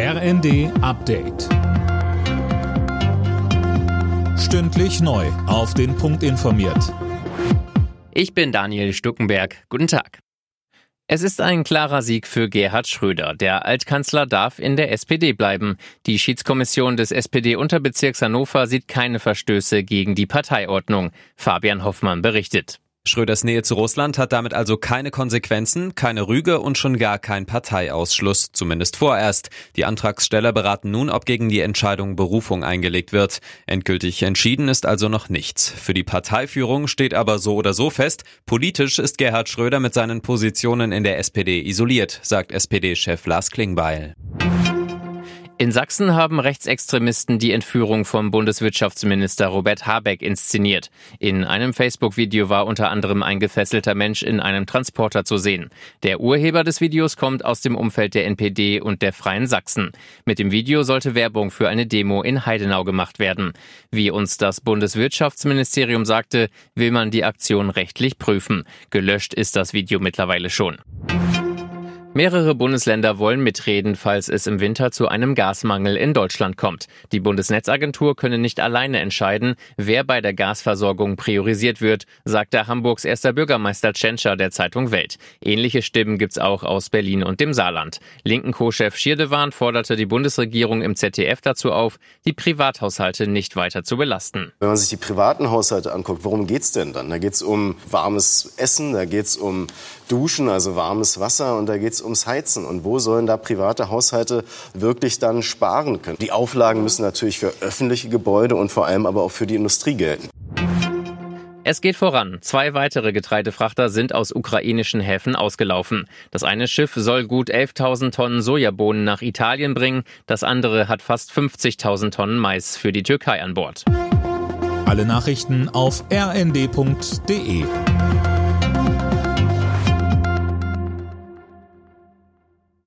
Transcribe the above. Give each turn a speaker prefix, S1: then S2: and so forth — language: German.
S1: RND Update. Stündlich neu. Auf den Punkt informiert.
S2: Ich bin Daniel Stuckenberg. Guten Tag. Es ist ein klarer Sieg für Gerhard Schröder. Der Altkanzler darf in der SPD bleiben. Die Schiedskommission des SPD-Unterbezirks Hannover sieht keine Verstöße gegen die Parteiordnung. Fabian Hoffmann berichtet.
S3: Schröders Nähe zu Russland hat damit also keine Konsequenzen, keine Rüge und schon gar kein Parteiausschluss, zumindest vorerst. Die Antragsteller beraten nun, ob gegen die Entscheidung Berufung eingelegt wird. Endgültig entschieden ist also noch nichts. Für die Parteiführung steht aber so oder so fest, politisch ist Gerhard Schröder mit seinen Positionen in der SPD isoliert, sagt SPD-Chef Lars Klingbeil.
S2: In Sachsen haben Rechtsextremisten die Entführung vom Bundeswirtschaftsminister Robert Habeck inszeniert. In einem Facebook-Video war unter anderem ein gefesselter Mensch in einem Transporter zu sehen. Der Urheber des Videos kommt aus dem Umfeld der NPD und der Freien Sachsen. Mit dem Video sollte Werbung für eine Demo in Heidenau gemacht werden. Wie uns das Bundeswirtschaftsministerium sagte, will man die Aktion rechtlich prüfen. Gelöscht ist das Video mittlerweile schon. Mehrere Bundesländer wollen mitreden, falls es im Winter zu einem Gasmangel in Deutschland kommt. Die Bundesnetzagentur könne nicht alleine entscheiden, wer bei der Gasversorgung priorisiert wird, sagte Hamburgs erster Bürgermeister Tschentscher der Zeitung Welt. Ähnliche Stimmen gibt's auch aus Berlin und dem Saarland. Linken Co-Chef Schirdewan forderte die Bundesregierung im ZDF dazu auf, die Privathaushalte nicht weiter zu belasten.
S4: Wenn man sich die privaten Haushalte anguckt, worum geht's denn dann? Da geht's um warmes Essen, da geht's um Duschen, also warmes Wasser und da geht's es ums Heizen. Und wo sollen da private Haushalte wirklich dann sparen können? Die Auflagen müssen natürlich für öffentliche Gebäude und vor allem aber auch für die Industrie gelten.
S2: Es geht voran. Zwei weitere Getreidefrachter sind aus ukrainischen Häfen ausgelaufen. Das eine Schiff soll gut 11.000 Tonnen Sojabohnen nach Italien bringen, das andere hat fast 50.000 Tonnen Mais für die Türkei an Bord.
S1: Alle Nachrichten auf rnd.de